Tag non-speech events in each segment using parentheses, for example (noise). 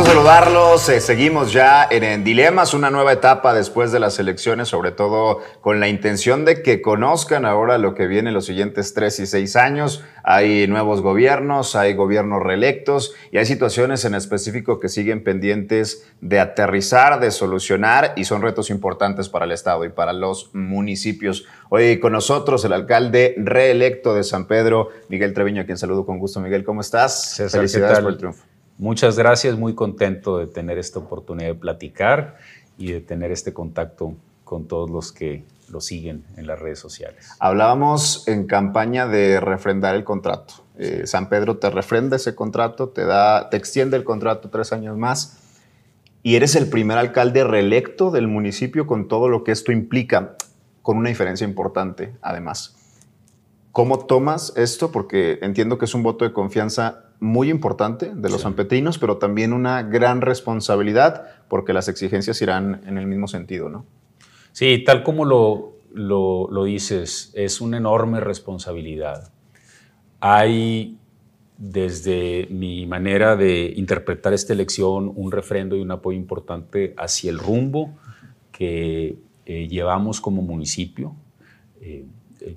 Gusto saludarlos. Eh, seguimos ya en, Dilemas, una nueva etapa después de las elecciones, sobre todo con la intención de que conozcan ahora lo que viene los siguientes tres y seis años. Hay nuevos gobiernos, hay gobiernos reelectos y hay situaciones en específico que siguen pendientes de aterrizar, de solucionar y son retos importantes para el Estado y para los municipios. Hoy con nosotros el alcalde reelecto de San Pedro, Miguel Treviño, a quien saludo con gusto. Miguel, ¿cómo estás? Felicidades por el triunfo. Muchas gracias, muy contento de tener esta oportunidad de platicar y de tener este contacto con todos los que lo siguen en las redes sociales. Hablábamos en campaña de refrendar el contrato. Eh, San Pedro te refrenda ese contrato, te, da, te extiende el contrato tres años más y eres el primer alcalde reelecto del municipio con todo lo que esto implica, con una diferencia importante además. ¿Cómo tomas esto? Porque entiendo que es un voto de confianza muy importante de los sanpetrinos, pero también una gran responsabilidad porque las exigencias irán en el mismo sentido, ¿no? Sí, tal como lo, lo, dices, es una enorme responsabilidad. Hay, desde mi manera de interpretar esta elección, un refrendo y un apoyo importante hacia el rumbo que eh, llevamos como municipio, eh,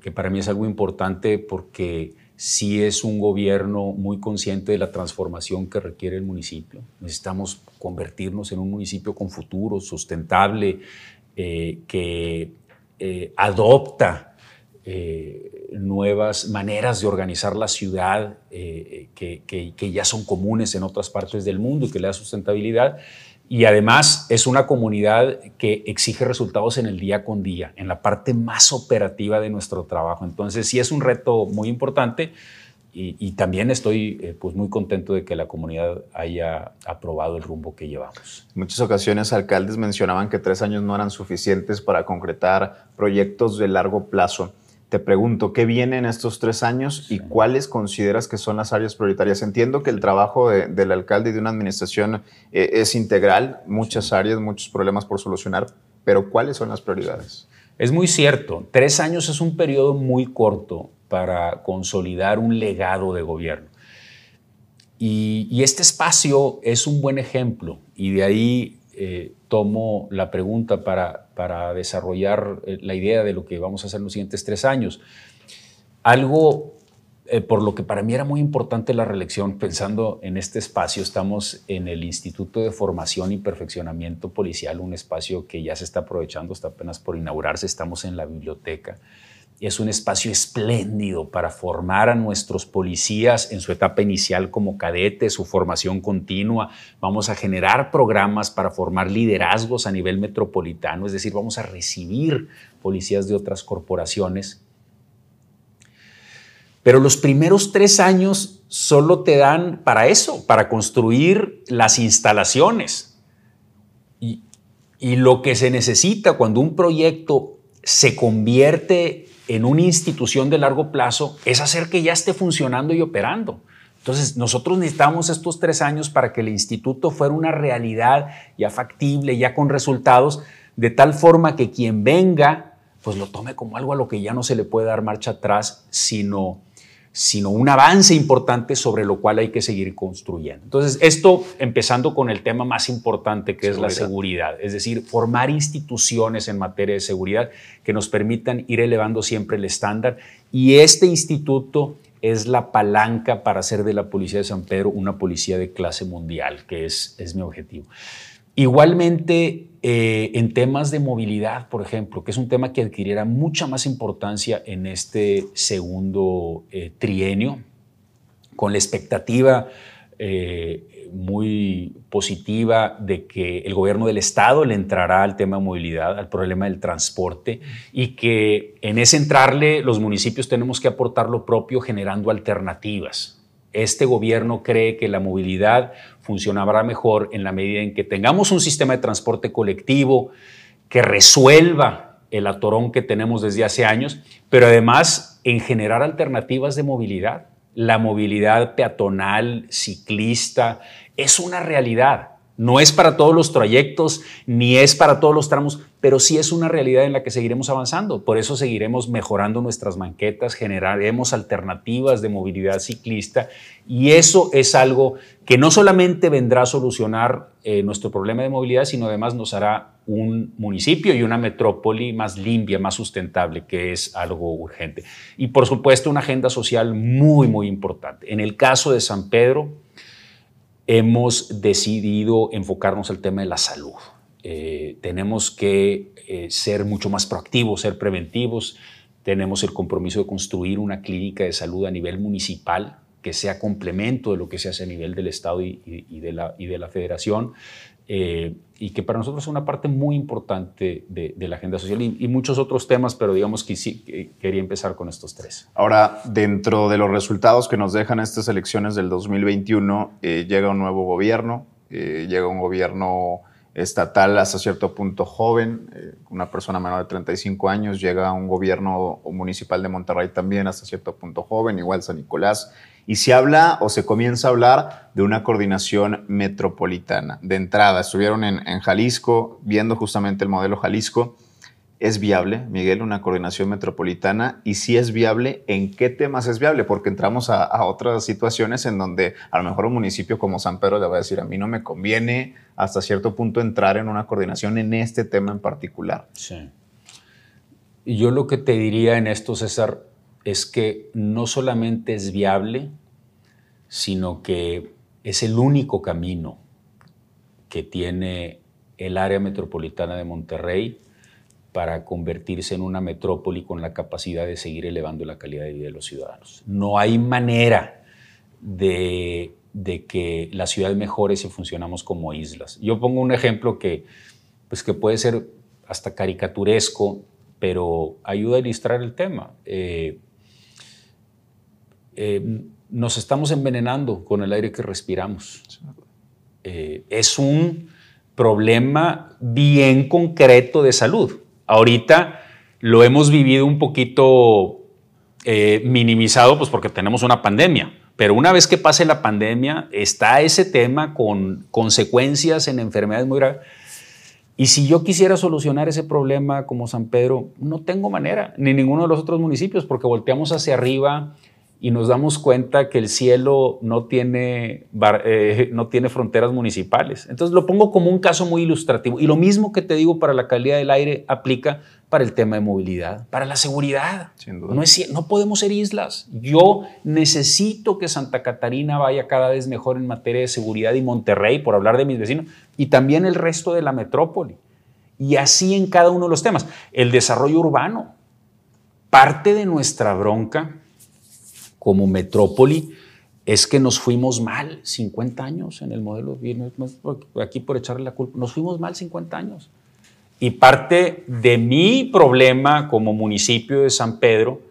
que para mí es algo importante porque sí es un gobierno muy consciente de la transformación que requiere el municipio. Necesitamos convertirnos en un municipio con futuro, sustentable, eh, que eh, adopta eh, nuevas maneras de organizar la ciudad que, que, ya son comunes en otras partes del mundo y que le da sustentabilidad y además es una comunidad que exige resultados en el día con día, en la parte más operativa de nuestro trabajo. Entonces sí es un reto muy importante y, también estoy eh, pues muy contento de que la comunidad haya aprobado el rumbo que llevamos. En muchas ocasiones alcaldes mencionaban que tres años no eran suficientes para concretar proyectos de largo plazo. Te pregunto, ¿qué viene en estos tres años y cuáles consideras que son las áreas prioritarias? Entiendo que el trabajo del alcalde y de una administración eh, es integral, muchas áreas, muchos problemas por solucionar, pero ¿cuáles son las prioridades? Es muy cierto, tres años es un periodo muy corto para consolidar un legado de gobierno. Y, este espacio es un buen ejemplo y de ahí eh, tomo la pregunta para, para desarrollar eh, la idea de lo que vamos a hacer en los siguientes tres años. Algo eh, por lo que para mí era muy importante la reelección, pensando en este espacio, estamos en el Instituto de Formación y Perfeccionamiento Policial, un espacio que ya se está aprovechando, está apenas por inaugurarse, estamos en la biblioteca es un espacio espléndido para formar a nuestros policías en su etapa inicial como cadetes, su formación continua. Vamos a generar programas para formar liderazgos a nivel metropolitano, es decir, vamos a recibir policías de otras corporaciones. Pero los primeros tres años solo te dan para eso, para construir las instalaciones. Y, y lo que se necesita cuando un proyecto se convierte en una institución de largo plazo es hacer que ya esté funcionando y operando. Entonces, nosotros necesitamos estos tres años para que el instituto fuera una realidad ya factible, ya con resultados, de tal forma que quien venga, pues lo tome como algo a lo que ya no se le puede dar marcha atrás, sino sino un avance importante sobre lo cual hay que seguir construyendo. Entonces, esto empezando con el tema más importante que es la seguridad, es decir, formar instituciones en materia de seguridad que nos permitan ir elevando siempre el estándar y este instituto es la palanca para hacer de la Policía de San Pedro una policía de clase mundial, que es, es mi objetivo. Igualmente, eh, en temas de movilidad, por ejemplo, que es un tema que adquiriera mucha más importancia en este segundo eh, trienio, con la expectativa eh, muy positiva de que el gobierno del Estado le entrará al tema de movilidad, al problema del transporte, y que en ese entrarle los municipios tenemos que aportar lo propio generando alternativas. Este gobierno cree que la movilidad funcionará mejor en la medida en que tengamos un sistema de transporte colectivo que resuelva el atorón que tenemos desde hace años, pero además en generar alternativas de movilidad. La movilidad peatonal, ciclista, es una realidad. No es para todos los trayectos, ni es para todos los tramos, pero sí es una realidad en la que seguiremos avanzando. Por eso seguiremos mejorando nuestras banquetas, generaremos alternativas de movilidad ciclista y eso es algo que no solamente vendrá a solucionar eh, nuestro problema de movilidad, sino además nos hará un municipio y una metrópoli más limpia, más sustentable, que es algo urgente. Y por supuesto una agenda social muy, muy importante. En el caso de San Pedro, hemos decidido enfocarnos al tema de la salud. Eh, tenemos que eh, ser mucho más proactivos, ser preventivos. Tenemos el compromiso de construir una clínica de salud a nivel municipal que sea complemento de lo que se hace a nivel del Estado y, de, la, y de, la, Federación. Eh, y que para nosotros es una parte muy importante de, la agenda social y, muchos otros temas, pero digamos que sí quería empezar con estos tres. Ahora, dentro de los resultados que nos dejan estas elecciones del 2021, eh, llega un nuevo gobierno, eh, llega un gobierno estatal hasta cierto punto joven, una persona menor de 35 años, llega un gobierno municipal de Monterrey también hasta cierto punto joven, igual San Nicolás, y se habla o se comienza a hablar de una coordinación metropolitana. De entrada, estuvieron en, Jalisco viendo justamente el modelo Jalisco. ¿Es viable, Miguel, una coordinación metropolitana? Y si es viable, ¿en qué temas es viable? Porque entramos a, otras situaciones en donde a lo mejor un municipio como San Pedro le va a decir, a mí no me conviene hasta cierto punto entrar en una coordinación en este tema en particular. Sí. Y yo lo que te diría en esto, César, es que no solamente es viable, sino que es el único camino que tiene el área metropolitana de Monterrey para convertirse en una metrópoli con la capacidad de seguir elevando la calidad de vida de los ciudadanos. No hay manera de, que la ciudad mejore si funcionamos como islas. Yo pongo un ejemplo que, pues que puede ser hasta caricaturesco, pero ayuda a ilustrar el tema. Eh, eh, nos estamos envenenando con el aire que respiramos. Eh, es un problema bien concreto de salud. Ahorita lo hemos vivido un poquito eh, minimizado, pues porque tenemos una pandemia. Pero una vez que pase la pandemia, está ese tema con consecuencias en enfermedades muy graves. Y si yo quisiera solucionar ese problema como San Pedro, no tengo manera, ni ninguno de los otros municipios, porque volteamos hacia arriba y nos damos cuenta que el cielo no tiene, eh, no tiene fronteras municipales. Entonces lo pongo como un caso muy ilustrativo. Y lo mismo que te digo para la calidad del aire aplica para el tema de movilidad, para la seguridad. No, es, no podemos ser islas. Yo necesito que Santa Catarina vaya cada vez mejor en materia de seguridad y Monterrey, por hablar de mis vecinos, y también el resto de la metrópoli. Y así en cada uno de los temas. El desarrollo urbano. Parte de nuestra bronca como metrópoli es que nos fuimos mal 50 años en el modelo, aquí por echarle la culpa, nos fuimos mal 50 años. Y parte de mi problema como municipio de San Pedro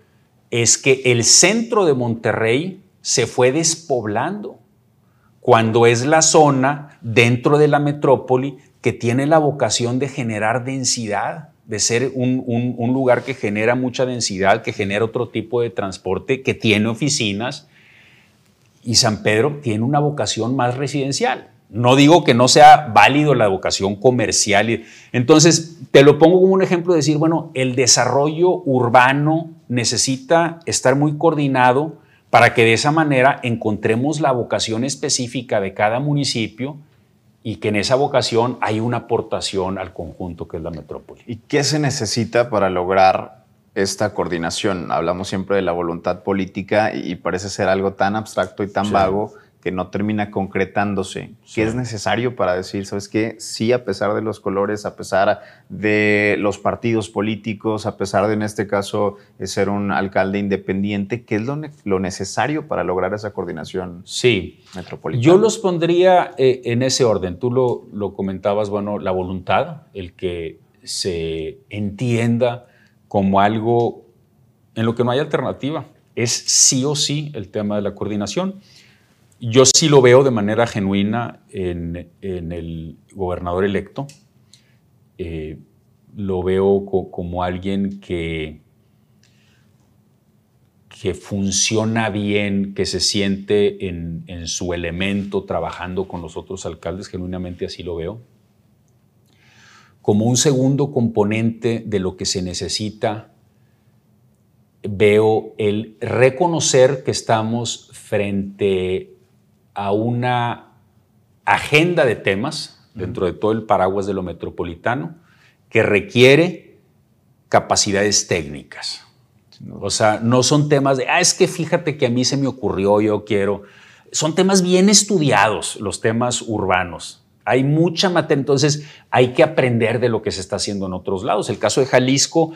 es que el centro de Monterrey se fue despoblando cuando es la zona dentro de la metrópoli que tiene la vocación de generar densidad de ser un, lugar que genera mucha densidad, que genera otro tipo de transporte, que tiene oficinas. Y San Pedro tiene una vocación más residencial. No digo que no sea válido la vocación comercial. Entonces, te lo pongo como un ejemplo de decir, bueno, el desarrollo urbano necesita estar muy coordinado para que de esa manera encontremos la vocación específica de cada municipio y que en esa vocación hay una aportación al conjunto que es la metrópoli. ¿Y qué se necesita para lograr esta coordinación? Hablamos siempre de la voluntad política y parece ser algo tan abstracto y tan vago que no termina concretándose. ¿Qué es necesario para decir, sabes qué? Sí, a pesar de los colores, a pesar de los partidos políticos, a pesar de, en este caso, ser un alcalde independiente, ¿qué es lo, necesario para lograr esa coordinación sí. metropolitana? Yo los pondría eh, en ese orden. Tú lo, lo comentabas, bueno, la voluntad, el que se entienda como algo en lo que no hay alternativa. Es sí o sí el tema de la coordinación. Yo sí lo veo de manera genuina en, el gobernador electo. Eh, lo veo como alguien que, que funciona bien, que se siente en, en, su elemento trabajando con los otros alcaldes, genuinamente así lo veo. Como un segundo componente de lo que se necesita, veo el reconocer que estamos frente a una agenda de temas dentro de todo el paraguas de lo metropolitano que requiere capacidades técnicas. O sea, no son temas de, ah, es que fíjate que a mí se me ocurrió, yo quiero. Son temas bien estudiados, los temas urbanos. Hay mucha materia, entonces hay que aprender de lo que se está haciendo en otros lados. El caso de Jalisco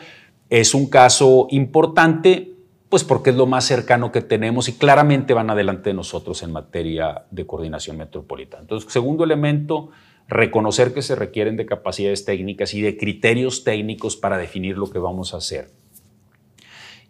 es un caso importante, pues porque es lo más cercano que tenemos y claramente van adelante de nosotros en materia de coordinación metropolitana. Entonces, segundo elemento, reconocer que se requieren de capacidades técnicas y de criterios técnicos para definir lo que vamos a hacer.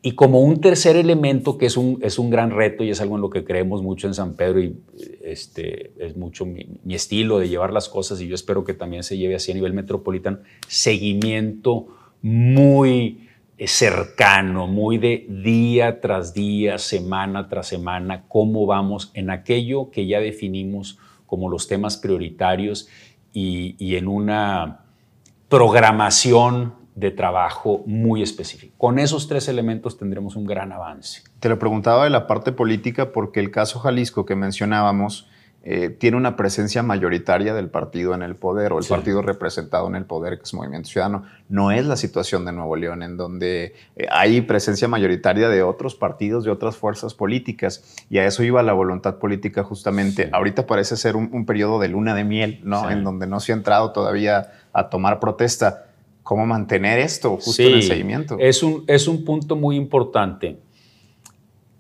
Y como un tercer elemento que es un, es un gran reto y es algo en lo que creemos mucho en San Pedro y este, es mucho mi, estilo de llevar las cosas y yo espero que también se lleve así a nivel metropolitano, seguimiento muy cercano, muy de día tras día, semana tras semana, cómo vamos en aquello que ya definimos como los temas prioritarios y, y en una programación de trabajo muy específico. Con esos tres elementos tendremos un gran avance. Te lo preguntaba de la parte política porque el caso Jalisco que mencionábamos eh, tiene una presencia mayoritaria del partido en el poder o el partido representado en el poder, que es Movimiento Ciudadano. No es la situación de Nuevo León, en donde eh, hay presencia mayoritaria de otros partidos, de otras fuerzas políticas, y a eso iba la voluntad política justamente. Ahorita parece ser un, periodo de luna de miel, ¿no? En donde no se ha entrado todavía a tomar protesta cómo mantener esto justo en el seguimiento. Es un, es un punto muy importante.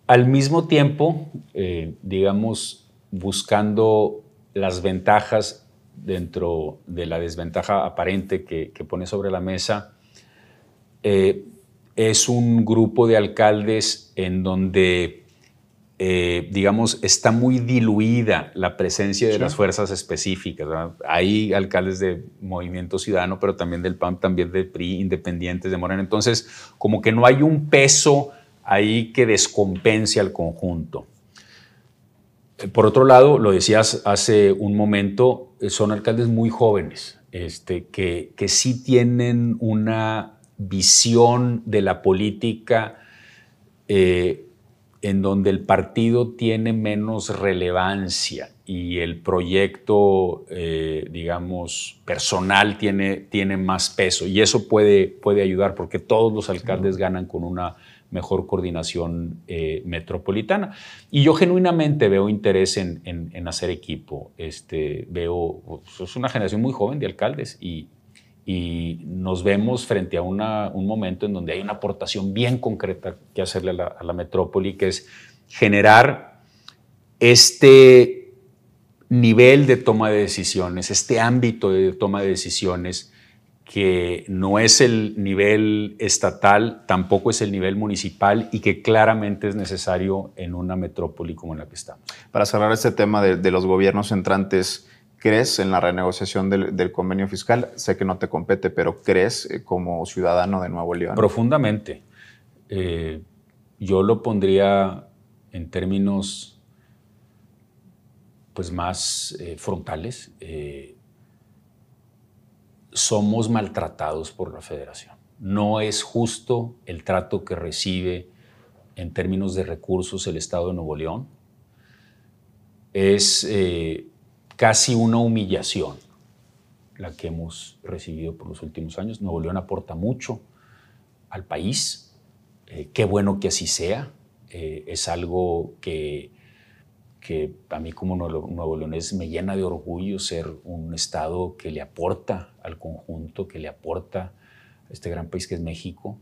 Al mismo tiempo, eh, digamos, buscando las ventajas dentro de la desventaja aparente que, pone sobre la mesa, eh, es un grupo de alcaldes en donde eh, digamos, está muy diluida la presencia de las fuerzas específicas. Hay alcaldes de Movimiento Ciudadano, pero también del PAN, también del PRI, independientes de Morena. Entonces, como que no hay un peso ahí que descompense al conjunto. Eh, por otro lado, lo decías hace un momento, eh, son alcaldes muy jóvenes, este, que, que sí tienen una visión de la política en donde el partido tiene menos relevancia y el proyecto, eh, digamos, personal tiene, tiene más peso. Y eso puede, puede ayudar porque todos los alcaldes ganan con una mejor coordinación eh, metropolitana. Y yo genuinamente veo interés en, en, hacer equipo. Este, veo, es una generación muy joven de alcaldes y, y nos vemos frente a un momento en donde hay una aportación bien concreta que hacerle a la, metrópoli, que es generar este nivel de toma de decisiones, este ámbito de toma de decisiones que no es el nivel estatal, tampoco es el nivel municipal y que claramente es necesario en una metrópoli como en la que estamos. Para cerrar este tema de, de los gobiernos entrantes, ¿Crees en la renegociación del, convenio fiscal? Sé que no te compete, pero ¿crees eh, como ciudadano de Nuevo León? Profundamente. Eh, yo lo pondría en términos pues, más eh, frontales. Somos maltratados por la federación. No es justo el trato que recibe en términos de recursos el Estado de Nuevo León. Es casi una humillación la que hemos recibido por los últimos años. Nuevo León aporta mucho al país. Eh, qué bueno que así sea. Eh, es algo que, que a mí como nuevo, leonés me llena de orgullo ser un estado que le aporta al conjunto, que le aporta este gran país que es México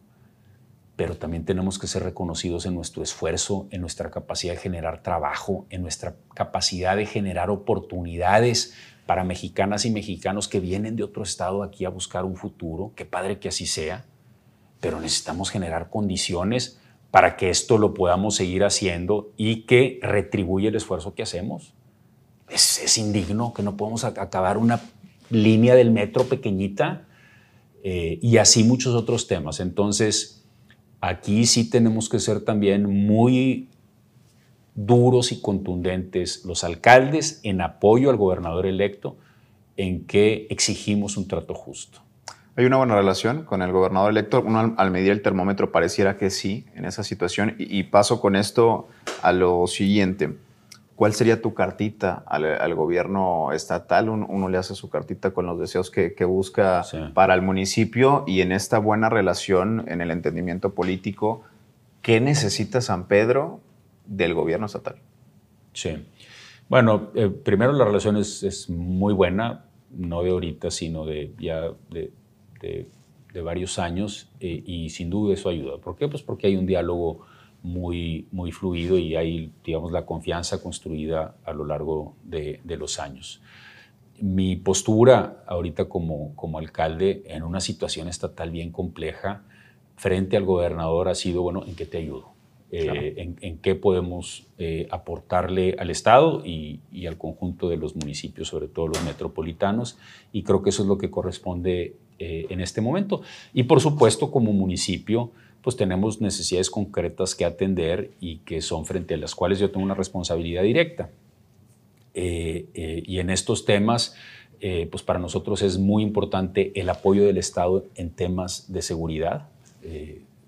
pero también tenemos que ser reconocidos en nuestro esfuerzo, en nuestra capacidad de generar trabajo, en nuestra capacidad de generar oportunidades para mexicanas y mexicanos que vienen de otro estado aquí a buscar un futuro. Qué padre que así sea, pero necesitamos generar condiciones para que esto lo podamos seguir haciendo y que retribuya el esfuerzo que hacemos. Es, indigno que no podamos acabar una línea del metro pequeñita eh, y así muchos otros temas. Entonces, Aquí sí tenemos que ser también muy duros y contundentes los alcaldes en apoyo al gobernador electo en que exigimos un trato justo. ¿Hay una buena relación con el gobernador electo? Uno al, medir el termómetro pareciera que sí en esa situación. Y, paso con esto a lo siguiente. ¿Cuál sería tu cartita al, gobierno estatal? Uno, le hace su cartita con los deseos que, busca para el municipio y en esta buena relación, en el entendimiento político, ¿qué necesita San Pedro del gobierno estatal? Sí. Bueno, eh, primero la relación es, muy buena, no de ahorita, sino de ya de, varios años eh, y sin duda eso ayuda. ¿Por qué? Pues porque hay un diálogo muy, muy fluido y hay, digamos, la confianza construida a lo largo de, los años. Mi postura ahorita como, como alcalde en una situación estatal bien compleja frente al gobernador ha sido, bueno, ¿en qué te ayudo? Eh, en, qué podemos eh, aportarle al Estado y, al conjunto de los municipios, sobre todo los metropolitanos, y creo que eso es lo que corresponde eh, en este momento. Y por supuesto, como municipio, pues tenemos necesidades concretas que atender y que son frente a las cuales yo tengo una responsabilidad directa. y en estos temas, pues para nosotros es muy importante el apoyo del Estado en temas de seguridad.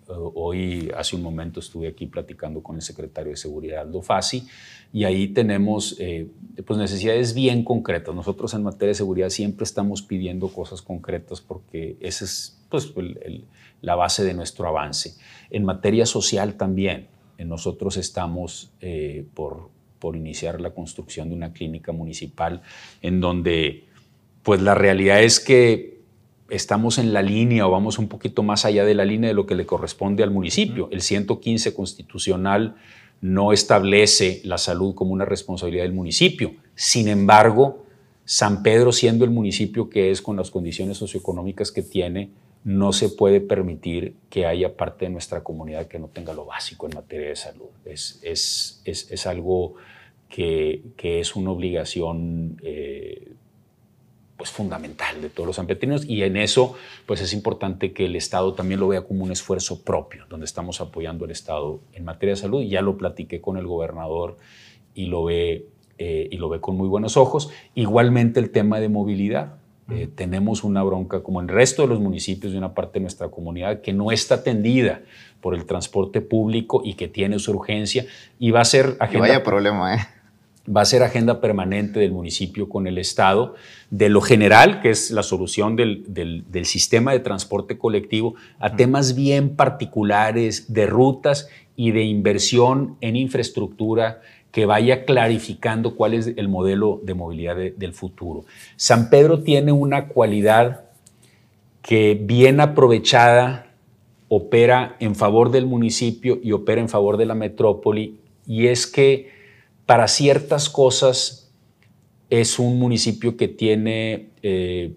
Hoy, hace un momento, estuve aquí platicando con el secretario de Seguridad, Aldo Fassi, y ahí tenemos eh, pues necesidades bien concretas. Nosotros en materia de seguridad siempre estamos pidiendo cosas concretas porque esa es pues, la base de nuestro avance. En materia social también, eh, nosotros estamos eh, por, por iniciar la construcción de una clínica municipal en donde pues la realidad es que estamos en la línea o vamos un poquito más allá de la línea de lo que le corresponde al municipio. El 115 constitucional no establece la salud como una responsabilidad del municipio. Sin embargo, San Pedro, siendo el municipio que es con las condiciones socioeconómicas que tiene, no se puede permitir que haya parte de nuestra comunidad que no tenga lo básico en materia de salud. Es, es, algo que, es una obligación eh, pues, fundamental de todos los sanpetrinos y en eso pues es importante que el Estado también lo vea como un esfuerzo propio, donde estamos apoyando al Estado en materia de salud. Ya lo platiqué con el gobernador y lo ve, eh, y lo ve con muy buenos ojos. Igualmente el tema de movilidad. Eh, tenemos una bronca, como en el resto de los municipios de una parte de nuestra comunidad, que no está atendida por el transporte público y que tiene su urgencia y va a ser agenda. vaya problema, ¿eh? Va a ser agenda permanente del municipio con el Estado, de lo general, que es la solución del, sistema de transporte colectivo, a temas bien particulares de rutas y de inversión en infraestructura que vaya clarificando cuál es el modelo de movilidad del futuro. San Pedro tiene una cualidad que bien aprovechada opera en favor del municipio y opera en favor de la metrópoli, y es que para ciertas cosas es un municipio que tiene eh,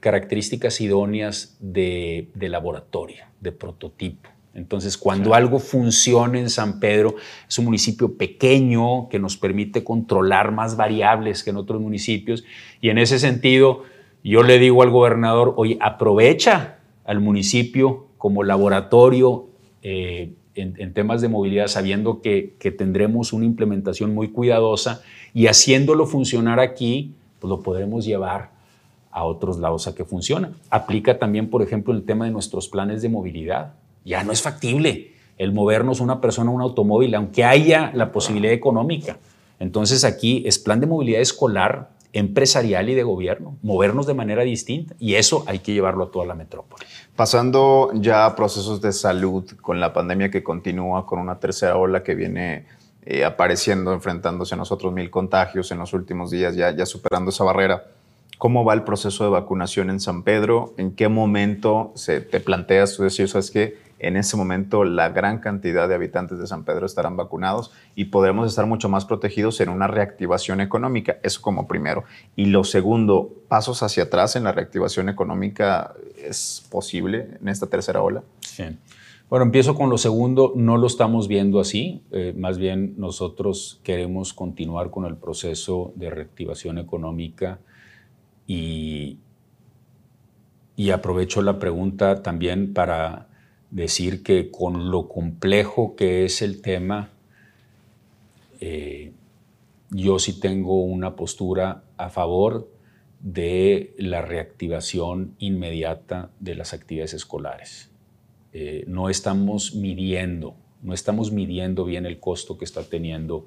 características idóneas de, laboratorio, de prototipo. Entonces, cuando algo funciona en San Pedro, es un municipio pequeño que nos permite controlar más variables que en otros municipios. Y en ese sentido, yo le digo al gobernador, oye, aprovecha al municipio como laboratorio eh, en, temas de movilidad, sabiendo que, tendremos una implementación muy cuidadosa y haciéndolo funcionar aquí, pues lo podremos llevar a otros lados a que funcione. Aplica también, por ejemplo, el tema de nuestros planes de movilidad. Ya no es factible el movernos una persona un automóvil, aunque haya la posibilidad económica. Entonces aquí es plan de movilidad escolar, empresarial y de gobierno, movernos de manera distinta y eso hay que llevarlo a toda la metrópoli. Pasando ya a procesos de salud con la pandemia que continúa, con una tercera ola que viene eh, apareciendo, enfrentándose a nosotros mil contagios en los últimos días, ya, ya superando esa barrera. ¿Cómo va el proceso de vacunación en San Pedro? ¿En qué momento se te planteas tú decir, sabes que en ese momento la gran cantidad de habitantes de San Pedro estarán vacunados y podremos estar mucho más protegidos en una reactivación económica? Eso como primero. Y lo segundo, pasos hacia atrás en la reactivación económica, ¿es posible en esta tercera ola? Sí. Bueno, empiezo con lo segundo, no lo estamos viendo así, eh, más bien nosotros queremos continuar con el proceso de reactivación económica y, y aprovecho la pregunta también para decir que con lo complejo que es el tema, eh, yo sí tengo una postura a favor de la reactivación inmediata de las actividades escolares. Eh, no estamos midiendo, no estamos midiendo bien el costo que está teniendo.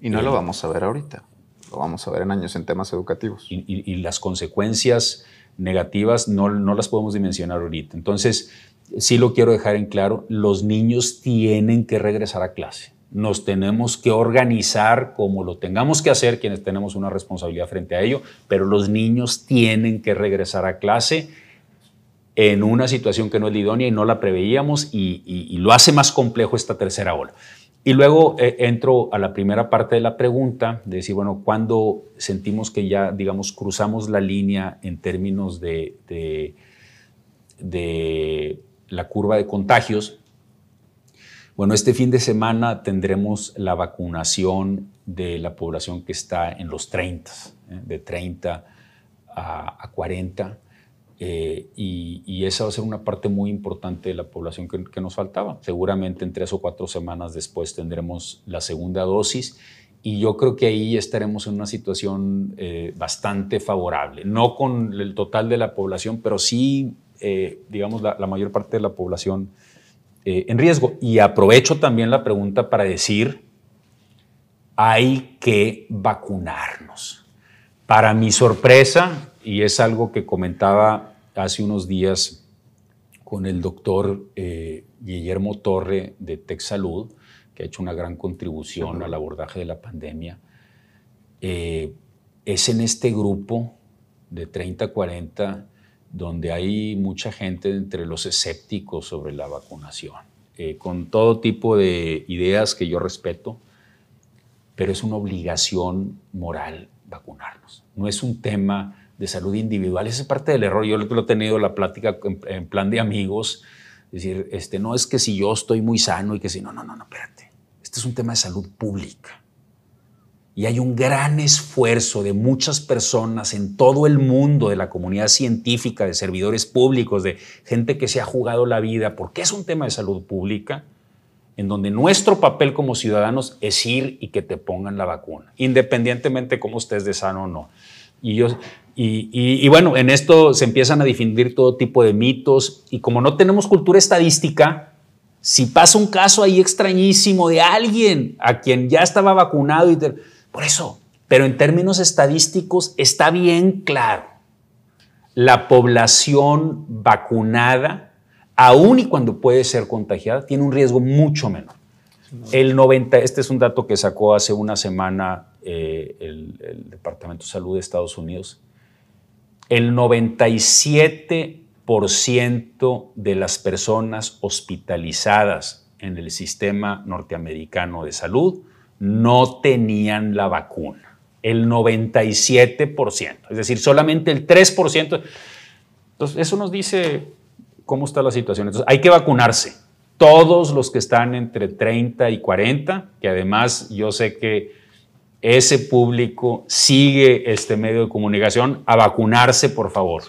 Y no lo vamos a ver ahorita, lo vamos a ver en años en temas educativos. Y, las consecuencias negativas no, no las podemos dimensionar ahorita. Entonces, sí lo quiero dejar en claro, los niños tienen que regresar a clase. Nos tenemos que organizar como lo tengamos que hacer, quienes tenemos una responsabilidad frente a ello, pero los niños tienen que regresar a clase en una situación que no es idónea y no la preveíamos y, lo hace más complejo esta tercera ola. Y luego eh, entro a la primera parte de la pregunta, de decir, bueno, ¿cuándo sentimos que ya, digamos, cruzamos la línea en términos de la curva de contagios? Bueno, este fin de semana tendremos la vacunación de la población que está en los 30, ¿eh? de 30 a, 40. Eh, y, esa va a ser una parte muy importante de la población que, nos faltaba. Seguramente en tres o cuatro semanas después tendremos la segunda dosis y yo creo que ahí estaremos en una situación eh, bastante favorable, no con el total de la población, pero sí, eh, digamos, la, mayor parte de la población en riesgo. Y aprovecho también la pregunta para decir, hay que vacunarnos. Para mi sorpresa, y es algo que comentaba hace unos días con el doctor eh, Guillermo Torre de TechSalud, que ha hecho una gran contribución al abordaje de la pandemia. Eh, es en este grupo de 30-40 donde hay mucha gente entre los escépticos sobre la vacunación, eh, con todo tipo de ideas que yo respeto, pero es una obligación moral vacunarnos. No es un tema de salud individual. Esa es parte del error. Yo lo he tenido la plática en, plan de amigos. Decir, este, no es que si yo estoy muy sano y que si no, no, no, no, espérate. Este es un tema de salud pública. Y hay un gran esfuerzo de muchas personas en todo el mundo, de la comunidad científica, de servidores públicos, de gente que se ha jugado la vida, porque es un tema de salud pública, en donde nuestro papel como ciudadanos es ir y que te pongan la vacuna, independientemente cómo estés de sano o no. Y, yo, y, bueno, en esto se empiezan a difundir todo tipo de mitos y como no tenemos cultura estadística, si pasa un caso ahí extrañísimo de alguien a quien ya estaba vacunado, y por eso, pero en términos estadísticos está bien claro, la población vacunada, aun y cuando puede ser contagiada, tiene un riesgo mucho menor. El 90, este es un dato que sacó hace una semana eh, el, Departamento de Salud de Estados Unidos. El 97% de las personas hospitalizadas en el sistema norteamericano de salud no tenían la vacuna. El 97%, es decir, solamente el 3%. Entonces, eso nos dice cómo está la situación. Entonces, hay que vacunarse todos los que están entre 30 y 40, que además yo sé que ese público sigue este medio de comunicación, a vacunarse, por favor.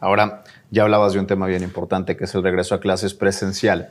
Ahora, ya hablabas de un tema bien importante, que es el regreso a clases presencial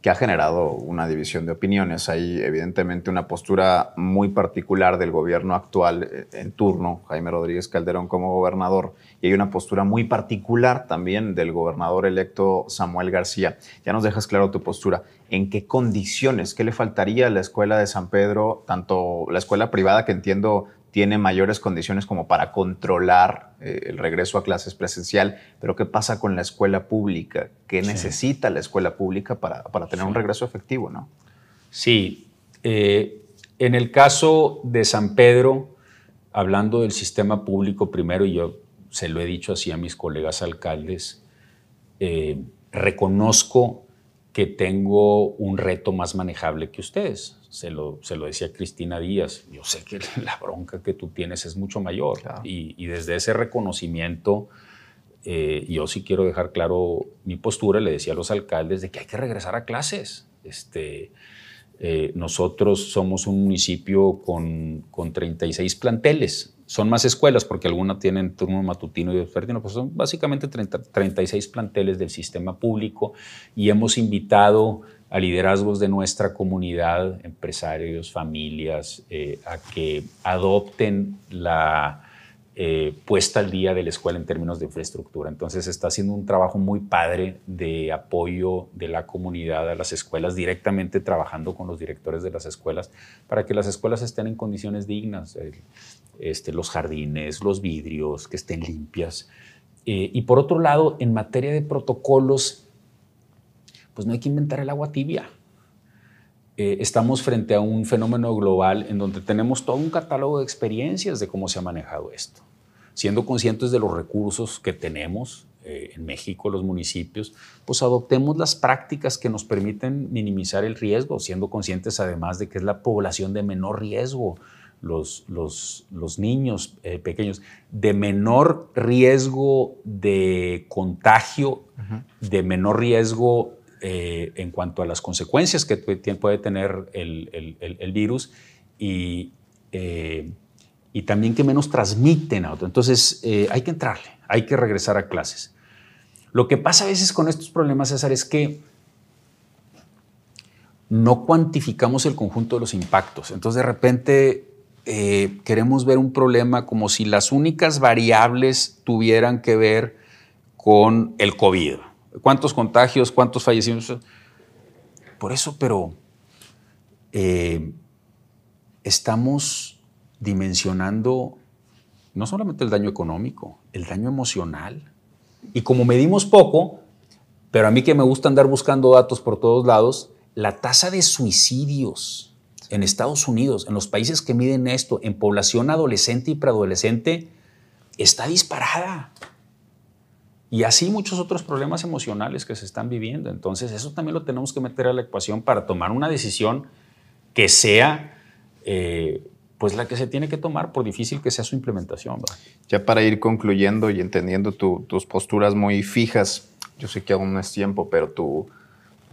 que ha generado una división de opiniones. Hay evidentemente una postura muy particular del gobierno actual eh, en turno, Jaime Rodríguez Calderón como gobernador, y hay una postura muy particular también del gobernador electo Samuel García. Ya nos dejas claro tu postura. ¿En qué condiciones? ¿Qué le faltaría a la escuela de San Pedro, tanto la escuela privada que entiendo tiene mayores condiciones como para controlar eh, el regreso a clases presencial, pero ¿qué pasa con la escuela pública? ¿Qué necesita la escuela pública para, tener un regreso efectivo? ¿no? Sí, eh, en el caso de San Pedro, hablando del sistema público primero, y yo se lo he dicho así a mis colegas alcaldes, eh, reconozco que tengo un reto más manejable que ustedes se lo, se lo decía Cristina Díaz, yo sé que (laughs) la bronca que tú tienes es mucho mayor y, desde ese reconocimiento eh, yo sí quiero dejar claro mi postura, le decía a los alcaldes de que hay que regresar a clases. Este, Eh, nosotros somos un municipio con, con 36 planteles. Son más escuelas porque algunas tienen turno matutino y vespertino, pues son básicamente 36 planteles del sistema público y hemos invitado a liderazgos de nuestra comunidad, empresarios, familias, eh, a que adopten la eh, puesta al día de la escuela en términos de infraestructura. Entonces está haciendo un trabajo muy padre de apoyo de la comunidad a las escuelas, directamente trabajando con los directores de las escuelas para que las escuelas estén en condiciones dignas, este, los jardines, los vidrios, que estén limpias. Eh, y por otro lado, en materia de protocolos, pues no hay que inventar el agua tibia. Eh, estamos frente a un fenómeno global en donde tenemos todo un catálogo de experiencias de cómo se ha manejado esto siendo conscientes de los recursos que tenemos eh, en México, los municipios, pues adoptemos las prácticas que nos permiten minimizar el riesgo, siendo conscientes además de que es la población de menor riesgo, los, los, los niños eh, pequeños, de menor riesgo de contagio, de menor riesgo eh, en cuanto a las consecuencias que puede tener el, el, el virus y y también que menos transmiten a otro. Entonces, eh, hay que entrarle, hay que regresar a clases. Lo que pasa a veces con estos problemas, César, es que no cuantificamos el conjunto de los impactos. Entonces, de repente, eh, queremos ver un problema como si las únicas variables tuvieran que ver con el COVID. ¿Cuántos contagios, cuántos fallecimientos? Por eso, pero eh, estamos dimensionando no solamente el daño económico, el daño emocional. Y como medimos poco, pero a mí que me gusta andar buscando datos por todos lados, la tasa de suicidios en Estados Unidos, en los países que miden esto, en población adolescente y preadolescente, está disparada. Y así muchos otros problemas emocionales que se están viviendo. Entonces eso también lo tenemos que meter a la ecuación para tomar una decisión que sea eh, pues la que se tiene que tomar por difícil que sea su implementación. Ya para ir concluyendo y entendiendo tus posturas muy fijas, yo sé que aún no es tiempo, pero tu,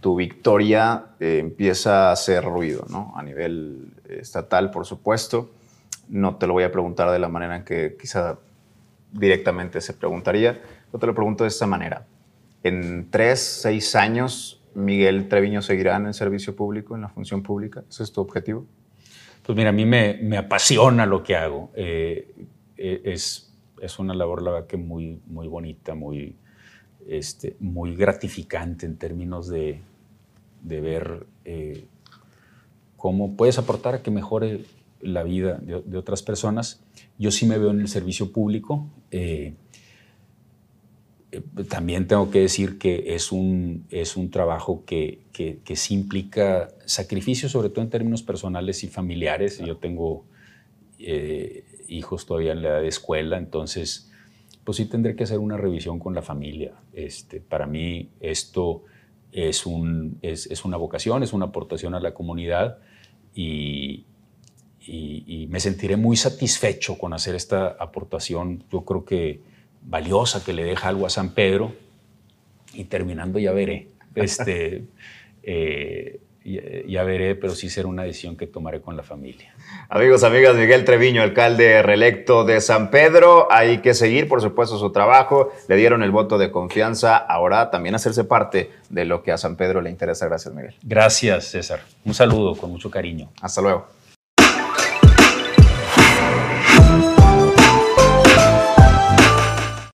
tu victoria eh, empieza a hacer ruido, ¿no? A nivel estatal, por supuesto. No te lo voy a preguntar de la manera en que quizá directamente se preguntaría. Yo te lo pregunto de esta manera. En tres, seis años, Miguel Treviño seguirá en el servicio público, en la función pública. ¿Ese es tu objetivo? Pues mira, a mí me, apasiona lo que hago. Eh, eh, es, es, una labor, la verdad, que muy, muy bonita, muy, este, muy gratificante en términos de, de ver eh, cómo puedes aportar a que mejore la vida de, otras personas. Yo sí me veo en el servicio público. También tengo que decir que es un, es un trabajo que, que, sí implica sacrificio, sobre todo en términos personales y familiares. Yo tengo eh, hijos todavía en la edad de escuela, entonces pues sí tendré que hacer una revisión con la familia. Este, para mí esto es, un, es, es una vocación, es una aportación a la comunidad y, y, y me sentiré muy satisfecho con hacer esta aportación. Yo creo que valiosa que le deja algo a San Pedro y terminando ya veré. Este, (laughs) eh, ya, veré, pero sí será una decisión que tomaré con la familia. Amigos, amigas, Miguel Treviño, alcalde reelecto de San Pedro, hay que seguir, por supuesto, su trabajo. Le dieron el voto de confianza, ahora también hacerse parte de lo que a San Pedro le interesa. Gracias, Miguel. Gracias, César. Un saludo con mucho cariño. Hasta luego.